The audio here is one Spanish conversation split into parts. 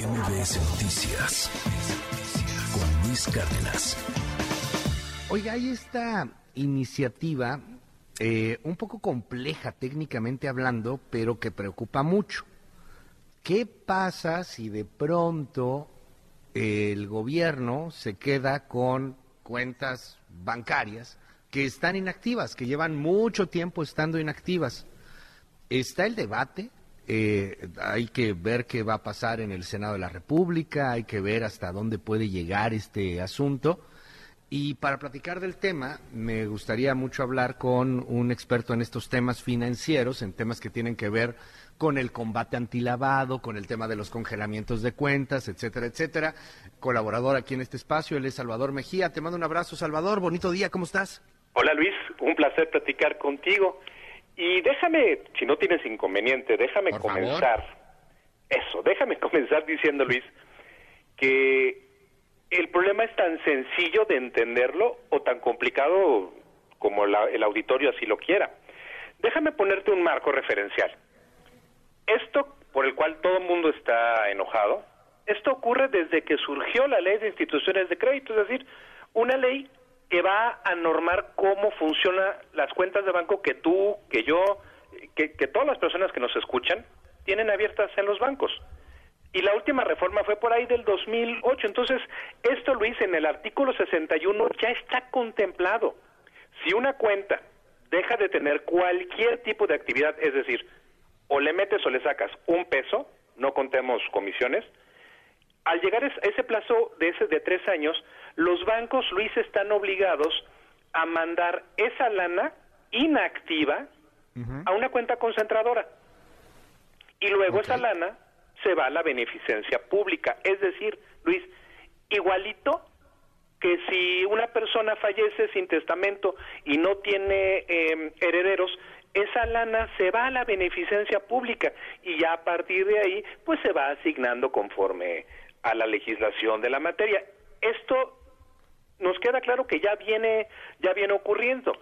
MBS Noticias con Luis Cárdenas. Oiga, hay esta iniciativa eh, un poco compleja técnicamente hablando, pero que preocupa mucho. ¿Qué pasa si de pronto el gobierno se queda con cuentas bancarias que están inactivas, que llevan mucho tiempo estando inactivas? Está el debate, eh, hay que ver qué va a pasar en el Senado de la República, hay que ver hasta dónde puede llegar este asunto. Y para platicar del tema, me gustaría mucho hablar con un experto en estos temas financieros, en temas que tienen que ver con el combate antilavado, con el tema de los congelamientos de cuentas, etcétera, etcétera. Colaborador aquí en este espacio, él es Salvador Mejía. Te mando un abrazo, Salvador. Bonito día, ¿cómo estás? Hola Luis, un placer platicar contigo. Y déjame, si no tienes inconveniente, déjame comenzar. Eso, déjame comenzar diciendo, Luis, que el problema es tan sencillo de entenderlo o tan complicado como el auditorio así lo quiera. Déjame ponerte un marco referencial. Esto por el cual todo el mundo está enojado, esto ocurre desde que surgió la ley de instituciones de crédito, es decir, una ley que va a normar cómo funcionan las cuentas de banco que tú, que yo, que, que todas las personas que nos escuchan tienen abiertas en los bancos. Y la última reforma fue por ahí del 2008. Entonces, esto, Luis, en el artículo 61 ya está contemplado. Si una cuenta deja de tener cualquier tipo de actividad, es decir, o le metes o le sacas un peso, no contemos comisiones, al llegar a ese plazo de ese de tres años, los bancos, Luis, están obligados a mandar esa lana inactiva a una cuenta concentradora. Y luego esa lana se va a la beneficencia pública. Es decir, Luis, igualito que si una persona fallece sin testamento y no tiene em, herederos, esa lana se va a la beneficencia pública y ya a partir de ahí pues se va asignando conforme a la legislación de la materia. Esto nos queda claro que ya viene ya viene ocurriendo.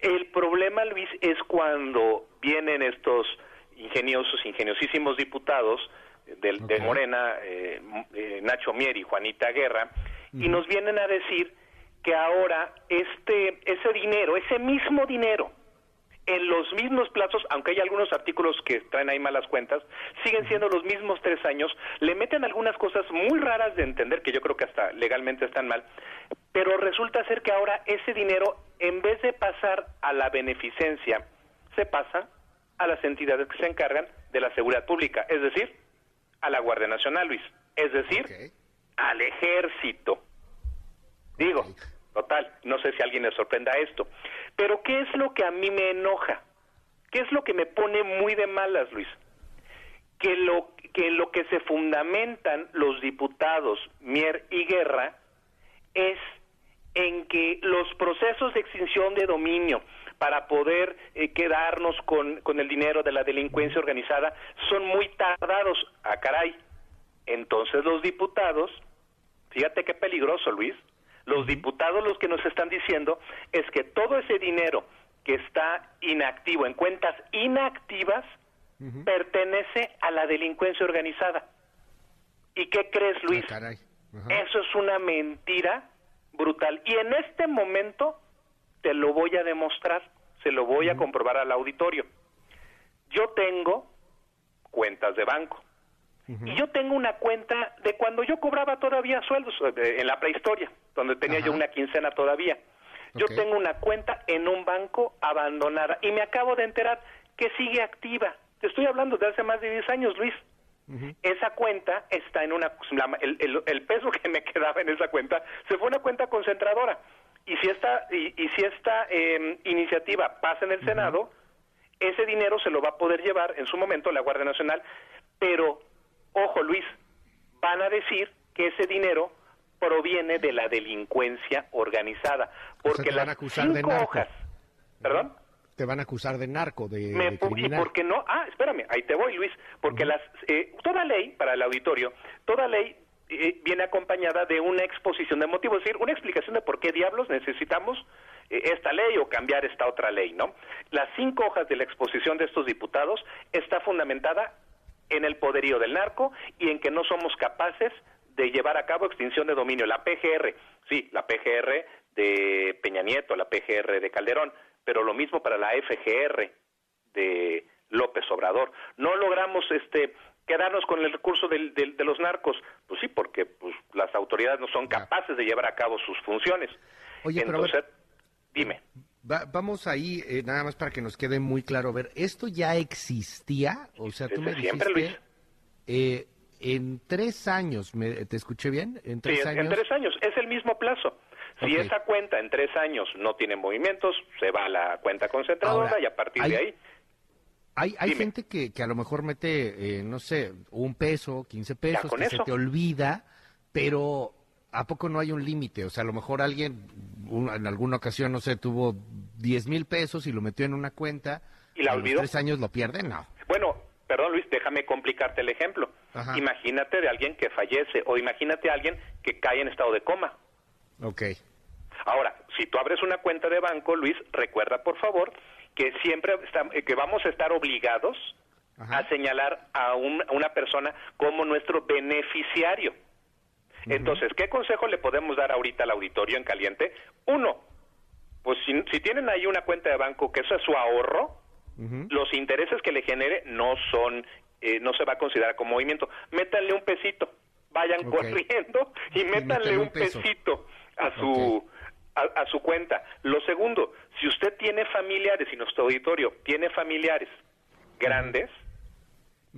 El problema, Luis, es cuando vienen estos ingeniosos, ingeniosísimos diputados de, Morena, eh, eh, Nacho Mier y Juanita Guerra, y nos vienen a decir que ahora este ese dinero, ese mismo dinero, en los mismos plazos, aunque hay algunos artículos que traen ahí malas cuentas, siguen siendo los mismos tres años, le meten algunas cosas muy raras de entender, que yo creo que hasta legalmente están mal, pero resulta ser que ahora ese dinero, en vez de pasar a la beneficencia, se pasa a las entidades que se encargan de la seguridad pública, es decir, a la Guardia Nacional, Luis, es decir, al ejército. Digo, total, no sé si a alguien le sorprenda esto, pero ¿qué es lo que a mí me enoja? ¿Qué es lo que me pone muy de malas, Luis? Que lo que lo que se fundamentan los diputados Mier y Guerra es en que los procesos de extinción de dominio para poder eh, quedarnos con, con el dinero de la delincuencia organizada son muy tardados. Ah, caray. Entonces los diputados, fíjate qué peligroso, Luis, los diputados los que nos están diciendo es que todo ese dinero que está inactivo en cuentas inactivas pertenece a la delincuencia organizada. ¿Y qué crees, ah, Luis? Eso es una mentira brutal. Y en este momento te lo voy a demostrar, se lo voy a comprobar al auditorio. Yo tengo cuentas de banco. Y yo tengo una cuenta de cuando yo cobraba todavía sueldos, eh, en la prehistoria, donde tenía yo una quincena todavía. Yo tengo una cuenta en un banco abandonada y me acabo de enterar que sigue activa. Te estoy hablando de hace más de 10 años, Luis. Esa cuenta está en una... el, el, peso que me quedaba en esa cuenta se fue a una cuenta concentradora. Y si esta, y, si esta em, iniciativa pasa en el Senado, ese dinero se lo va a poder llevar en su momento la Guardia Nacional, pero, ojo Luis, van a decir que ese dinero proviene de la delincuencia organizada, porque las acusar cinco de hojas, ¿perdón? Te van a acusar de narco, de, Me, ¿Por qué no? Ah, espérame, ahí te voy, Luis, porque las eh, toda ley para el auditorio, toda ley eh, viene acompañada de una exposición de motivos, es decir, una explicación de por qué diablos necesitamos eh, esta ley o cambiar esta otra ley, ¿no? Las cinco hojas de la exposición de estos diputados está fundamentada en el poderío del narco y en que no somos capaces de llevar a cabo extinción de dominio. La PGR, sí, la PGR de Peña Nieto, la PGR de Calderón, pero lo mismo para la FGR de López Obrador. No logramos este quedarnos con el recurso de los narcos, pues sí, porque pues, las autoridades no son capaces de llevar a cabo sus funciones. Oye, Entonces, dime. vamos ahí, eh, nada más para que nos quede muy claro, ver, ¿esto ya existía? O sea, tú me dijiste, eh, en tres años, ¿me, ¿te escuché bien? En tres años. en tres años, es el mismo plazo. Si esa cuenta en tres años no tiene movimientos, se va a la cuenta concentradora y a partir de ahí... Hay, hay gente que, que a lo mejor mete, eh, no sé, un peso, quince pesos, que se te olvida, pero ¿a poco no hay un límite? O sea, a lo mejor alguien en alguna ocasión, no sé, tuvo diez mil pesos y lo metió en una cuenta. ¿Y la olvidó? tres años lo pierde? No. Bueno, perdón Luis, déjame complicarte el ejemplo. Imagínate de alguien que fallece o imagínate a alguien que cae en estado de coma. Ok. Ahora, si tú abres una cuenta de banco, Luis, recuerda por favor que siempre eh, que vamos a estar obligados a señalar a, una persona como nuestro beneficiario. Entonces, ¿qué consejo le podemos dar ahorita al auditorio en caliente? Uno, pues si, tienen ahí una cuenta de banco que eso es su ahorro, los intereses que le genere no son, eh, no se va a considerar como movimiento. Métanle un pesito, vayan corriendo y métanle un, pesito a su a, su cuenta. Lo segundo, si usted tiene familiares y nuestro auditorio tiene familiares grandes,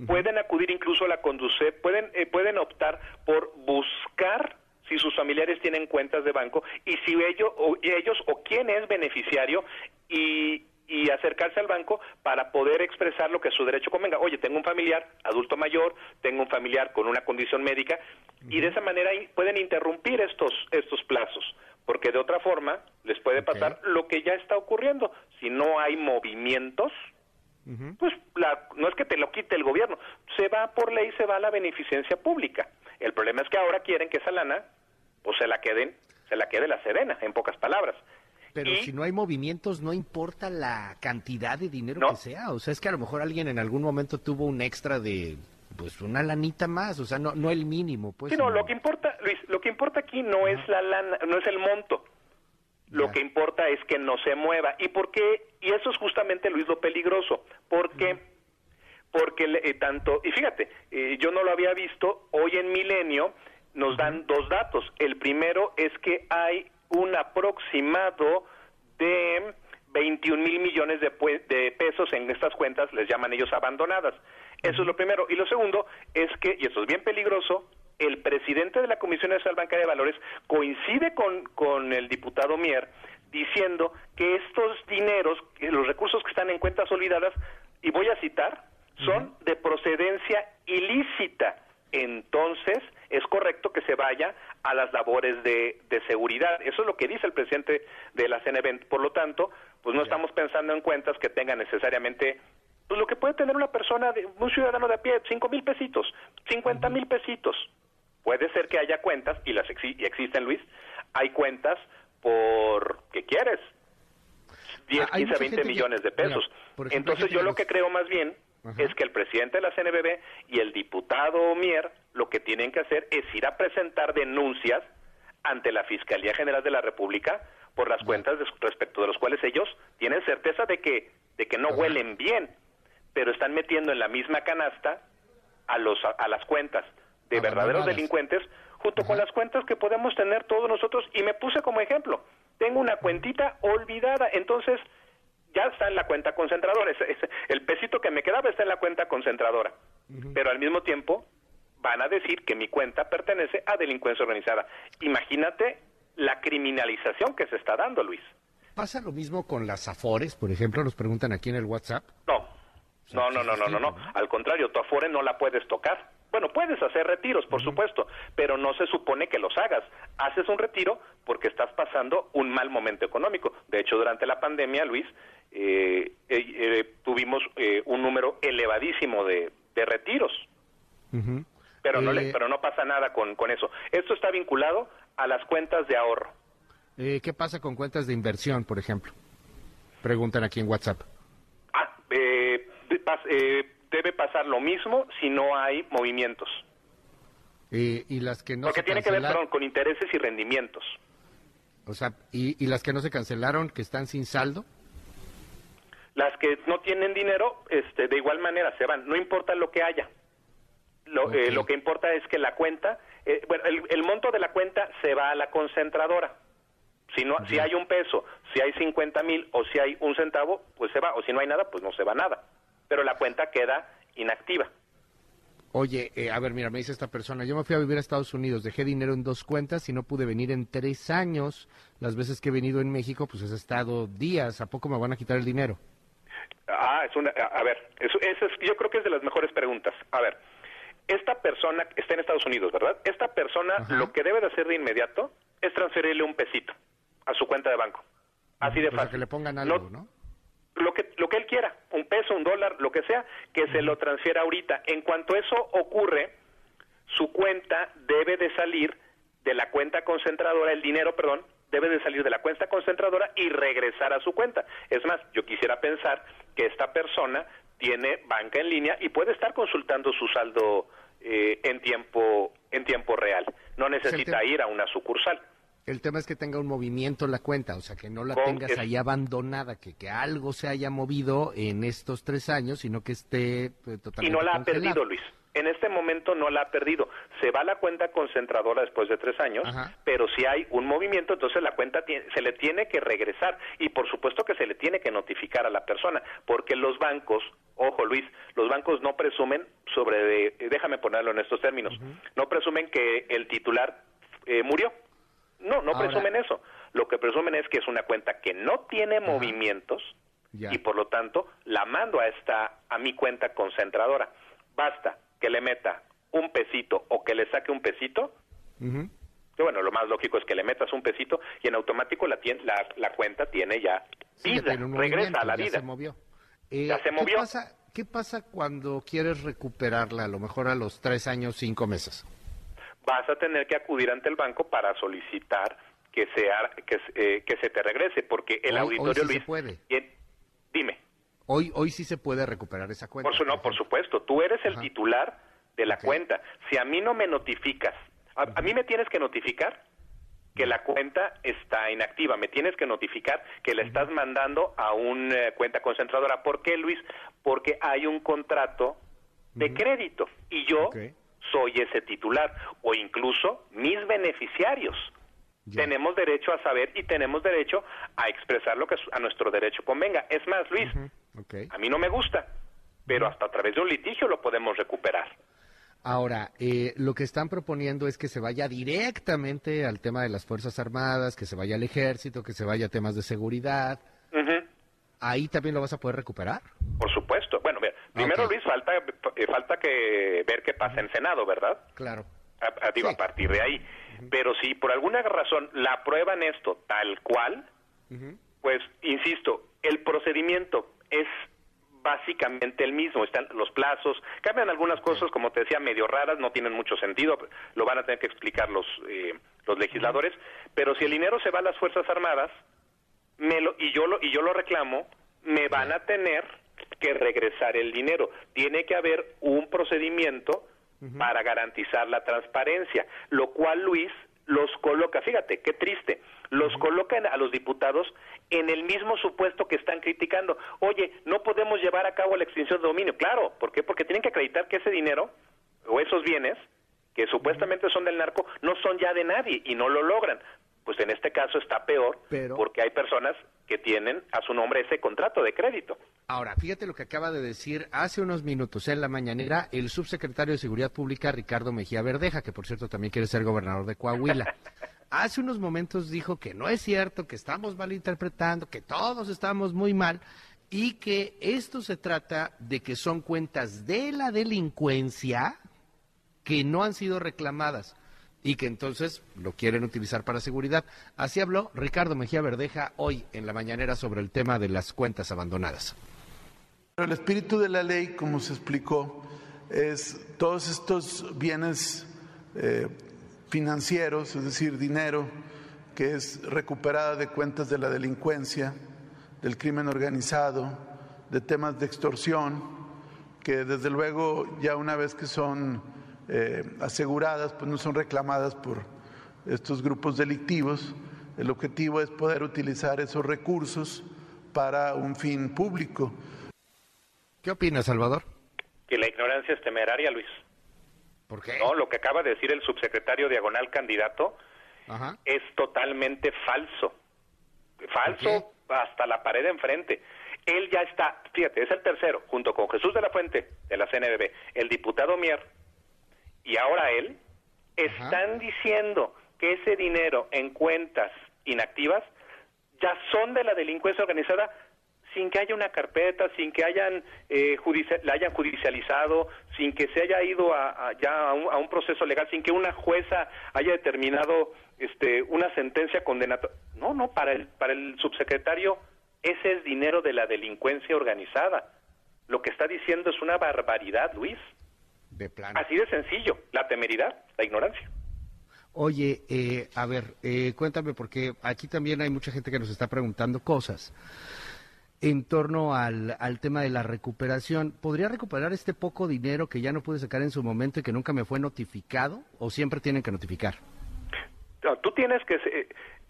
pueden acudir incluso a la Conduce, pueden, eh, pueden optar por buscar si sus familiares tienen cuentas de banco y si ellos o, ellos o quién es beneficiario y, y acercarse al banco para poder expresar lo que su derecho convenga. Oye, tengo un familiar adulto mayor, tengo un familiar con una condición médica y de esa manera pueden interrumpir estos estos plazos porque de otra forma les puede pasar lo que ya está ocurriendo. Si no hay movimientos, pues no es que te lo quite el gobierno, se va por ley, se va a la beneficencia pública. El problema es que ahora quieren que esa lana, pues se la queden, se la quede la Sedena, en pocas palabras. Pero si no hay movimientos, no importa la cantidad de dinero que sea. O sea, es que a lo mejor alguien en algún momento tuvo un extra de pues una lanita más, o sea, no, no el mínimo, pues. Sí, no, lo que importa, Luis, lo que importa aquí no es la lana, no es el monto. Lo que importa es que no se mueva. ¿Y por qué? Y eso es justamente, Luis, lo peligroso. ¿Por qué? Porque eh, tanto, y fíjate, eh, yo no lo había visto, hoy en Milenio nos dan dos datos. El primero es que hay un aproximado de 21 mil millones de, de pesos en estas cuentas, les llaman ellos abandonadas. Eso es lo primero. Y lo segundo es que, y esto es bien peligroso, el presidente de la Comisión Nacional Bancaria de Valores coincide con, con el diputado Mier diciendo que estos dineros, los recursos que están en cuentas olvidadas, y voy a citar, son de procedencia ilícita. Entonces, es correcto que se vaya a las labores de, de, seguridad. Eso es lo que dice el presidente de la CNB. Por lo tanto, pues no estamos pensando en cuentas que tengan necesariamente pues lo que puede tener una persona, de, un ciudadano de a pie, cinco mil pesitos, cincuenta mil pesitos. Puede ser que haya cuentas, y las y existen, Luis, hay cuentas por, ¿qué quieres? 10, 15, 20 millones de pesos. Entonces yo lo que creo más bien es que el presidente de la CNBB y el diputado Mier lo que tienen que hacer es ir a presentar denuncias ante la Fiscalía General de la República por las cuentas respecto de los cuales ellos tienen certeza de que de que no huelen bien pero están metiendo en la misma canasta a, los, a, las cuentas de verdaderos delincuentes junto con las cuentas que podemos tener todos nosotros. Y me puse como ejemplo, tengo una cuentita olvidada, entonces ya está en la cuenta concentradora, el pesito que me quedaba está en la cuenta concentradora, pero al mismo tiempo van a decir que mi cuenta pertenece a delincuencia organizada. Imagínate la criminalización que se está dando, Luis. ¿Pasa lo mismo con las Afores, por ejemplo? Nos preguntan aquí en el WhatsApp. No, no, no, no, no, no, no. Al contrario, tu Afore no la puedes tocar. Bueno, puedes hacer retiros, por supuesto, pero no se supone que los hagas. Haces un retiro porque estás pasando un mal momento económico. De hecho, durante la pandemia, Luis, eh, eh, eh, tuvimos un número elevadísimo de, retiros. Pero, no le, pero no pasa nada con, con eso. Esto está vinculado a las cuentas de ahorro. ¿Qué pasa con cuentas de inversión, por ejemplo? Preguntan aquí en WhatsApp. Ah, eh, debe pasar lo mismo si no hay movimientos. Eh, y las que no Porque tiene que ver con intereses y rendimientos. O sea, ¿y, ¿y las que no se cancelaron, que están sin saldo? Las que no tienen dinero, este, de igual manera se van, no importa lo que haya. Lo, eh, lo que importa es que la cuenta, eh, bueno, el, monto de la cuenta se va a la concentradora. Si, no, si hay un peso, si hay 50 mil o si hay un centavo, pues se va. O si no hay nada, pues no se va nada. Pero la cuenta queda inactiva. Oye, eh, a ver, mira, me dice esta persona, yo me fui a vivir a Estados Unidos, dejé dinero en dos cuentas y no pude venir en tres años. Las veces que he venido en México, pues he estado días. ¿A poco me van a quitar el dinero? Ah, es una, a ver, eso, es, yo creo que es de las mejores preguntas. A ver, esta persona está en Estados Unidos, ¿verdad? Esta persona lo que debe de hacer de inmediato es transferirle un pesito a su cuenta de banco. Así de fácil. que le pongan algo, ¿no? Lo que, lo que él quiera, un peso, un dólar, lo que sea, que se lo transfiera ahorita. En cuanto eso ocurre, su cuenta debe de salir de la cuenta concentradora, el dinero, perdón, debe de salir de la cuenta concentradora y regresar a su cuenta. Es más, yo quisiera pensar que esta persona tiene banca en línea y puede estar consultando su saldo eh, en tiempo en tiempo real. No necesita ir a una sucursal. El tema es que tenga un movimiento en la cuenta, o sea, que no la tengas ahí abandonada, que, que algo se haya movido en estos tres años, sino que esté totalmente Y no la ha perdido, Luis en este momento no la ha perdido. Se va la cuenta concentradora después de tres años, pero si hay un movimiento, entonces la cuenta se le tiene que regresar y por supuesto que se le tiene que notificar a la persona, porque los bancos, ojo Luis, los bancos no presumen sobre, déjame ponerlo en estos términos, no presumen que el titular eh, murió. No, no presumen eso. Lo que presumen es que es una cuenta que no tiene movimientos y por lo tanto la mando a esta a mi cuenta concentradora. Basta que le meta un pesito o que le saque un pesito, bueno, lo más lógico es que le metas un pesito y en automático la, la, cuenta tiene ya vida, regresa a la vida. Se movió. ya se movió. ¿qué pasa, ¿Qué pasa cuando quieres recuperarla, a lo mejor a los tres años, cinco meses? Vas a tener que acudir ante el banco para solicitar que, sea, que, eh, que se te regrese, porque el auditorio Luis... puede. dime. Hoy, hoy sí se puede recuperar esa cuenta. Por, su, no, por supuesto. Tú eres el titular de la cuenta. Si a mí no me notificas, a, mí me tienes que notificar que la cuenta está inactiva. Me tienes que notificar que la estás mandando a una cuenta concentradora. ¿Por qué, Luis? Porque hay un contrato de crédito y yo soy ese titular o incluso mis beneficiarios. Tenemos derecho a saber y tenemos derecho a expresar lo que a nuestro derecho convenga. Es más, Luis, a mí no me gusta, pero hasta a través de un litigio lo podemos recuperar. Ahora, eh, lo que están proponiendo es que se vaya directamente al tema de las Fuerzas Armadas, que se vaya al ejército, que se vaya a temas de seguridad. ¿Ahí también lo vas a poder recuperar? Por supuesto. Bueno, primero, Luis, falta, eh, falta que ver qué pasa en Senado, ¿verdad? Claro. A, digo, a partir de ahí. Pero si por alguna razón la aprueban esto tal cual, pues, insisto, el procedimiento es básicamente el mismo, están los plazos, cambian algunas cosas, como te decía, medio raras, no tienen mucho sentido, lo van a tener que explicar los, eh, los legisladores, pero si el dinero se va a las Fuerzas Armadas, me lo, y, yo lo, y yo lo reclamo, me van a tener que regresar el dinero. Tiene que haber un procedimiento para garantizar la transparencia, lo cual Luis los coloca, fíjate, qué triste, los colocan a los diputados en el mismo supuesto que están criticando. Oye, no podemos llevar a cabo la extinción de dominio. Claro, ¿por qué? Porque tienen que acreditar que ese dinero o esos bienes que supuestamente son del narco no son ya de nadie y no lo logran pues en este caso está peor porque hay personas que tienen a su nombre ese contrato de crédito. Ahora, fíjate lo que acaba de decir hace unos minutos en la mañanera el subsecretario de Seguridad Pública, Ricardo Mejía Verdeja, que por cierto también quiere ser gobernador de Coahuila. hace unos momentos dijo que no es cierto, que estamos malinterpretando, que todos estamos muy mal y que esto se trata de que son cuentas de la delincuencia que no han sido reclamadas y que entonces lo quieren utilizar para seguridad. Así habló Ricardo Mejía Verdeja hoy en la mañanera sobre el tema de las cuentas abandonadas. El espíritu de la ley, como se explicó, es todos estos bienes eh, financieros, es decir, dinero que es recuperada de cuentas de la delincuencia, del crimen organizado, de temas de extorsión, que desde luego ya una vez que son eh, aseguradas, pues no son reclamadas por estos grupos delictivos. El objetivo es poder utilizar esos recursos para un fin público. ¿Qué opinas, Salvador? Que la ignorancia es temeraria, Luis. ¿Por qué? No, lo que acaba de decir el subsecretario diagonal candidato es totalmente falso. Falso hasta la pared enfrente. Él ya está, fíjate, es el tercero, junto con Jesús de la Fuente, de la CNBB, el diputado Mier, y ahora él, están diciendo que ese dinero en cuentas inactivas ya son de la delincuencia organizada sin que haya una carpeta, sin que hayan eh, la hayan judicializado, sin que se haya ido a, ya a un, proceso legal, sin que una jueza haya determinado este, una sentencia condenatoria. No, no, para el, para el subsecretario ese es dinero de la delincuencia organizada. Lo que está diciendo es una barbaridad, Luis. De plano. Así de sencillo, la temeridad, la ignorancia. Oye, eh, a ver, eh, cuéntame, porque aquí también hay mucha gente que nos está preguntando cosas en torno al, al, tema de la recuperación. ¿Podría recuperar este poco dinero que ya no pude sacar en su momento y que nunca me fue notificado o siempre tienen que notificar? tú tienes que...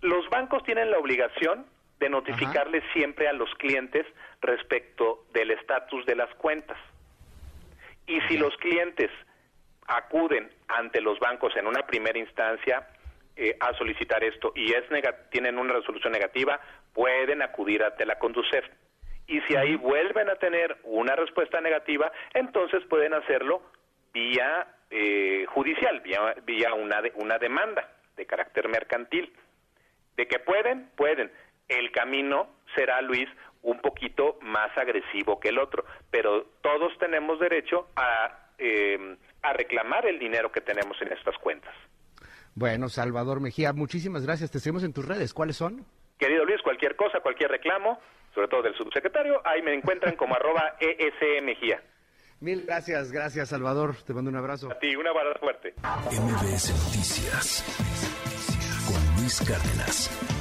Los bancos tienen la obligación de notificarles siempre a los clientes respecto del estatus de las cuentas. Y si los clientes acuden ante los bancos en una primera instancia eh, a solicitar esto y es tienen una resolución negativa, pueden acudir ante la Conducef. Y si ahí vuelven a tener una respuesta negativa, entonces pueden hacerlo vía eh, judicial, vía, vía una, una demanda de carácter mercantil. De que pueden, pueden. El camino será, Luis, un poquito más agresivo que el otro, pero todos tenemos derecho a, eh, a reclamar el dinero que tenemos en estas cuentas. Bueno, Salvador Mejía, muchísimas gracias. Te seguimos en tus redes. ¿Cuáles son? Querido Luis, cualquier cosa, cualquier reclamo, sobre todo del subsecretario, ahí me encuentran como arroba ESMGía. Mil gracias, gracias Salvador. Te mando un abrazo. A ti, un abrazo fuerte. MBS Noticias con Luis Cárdenas.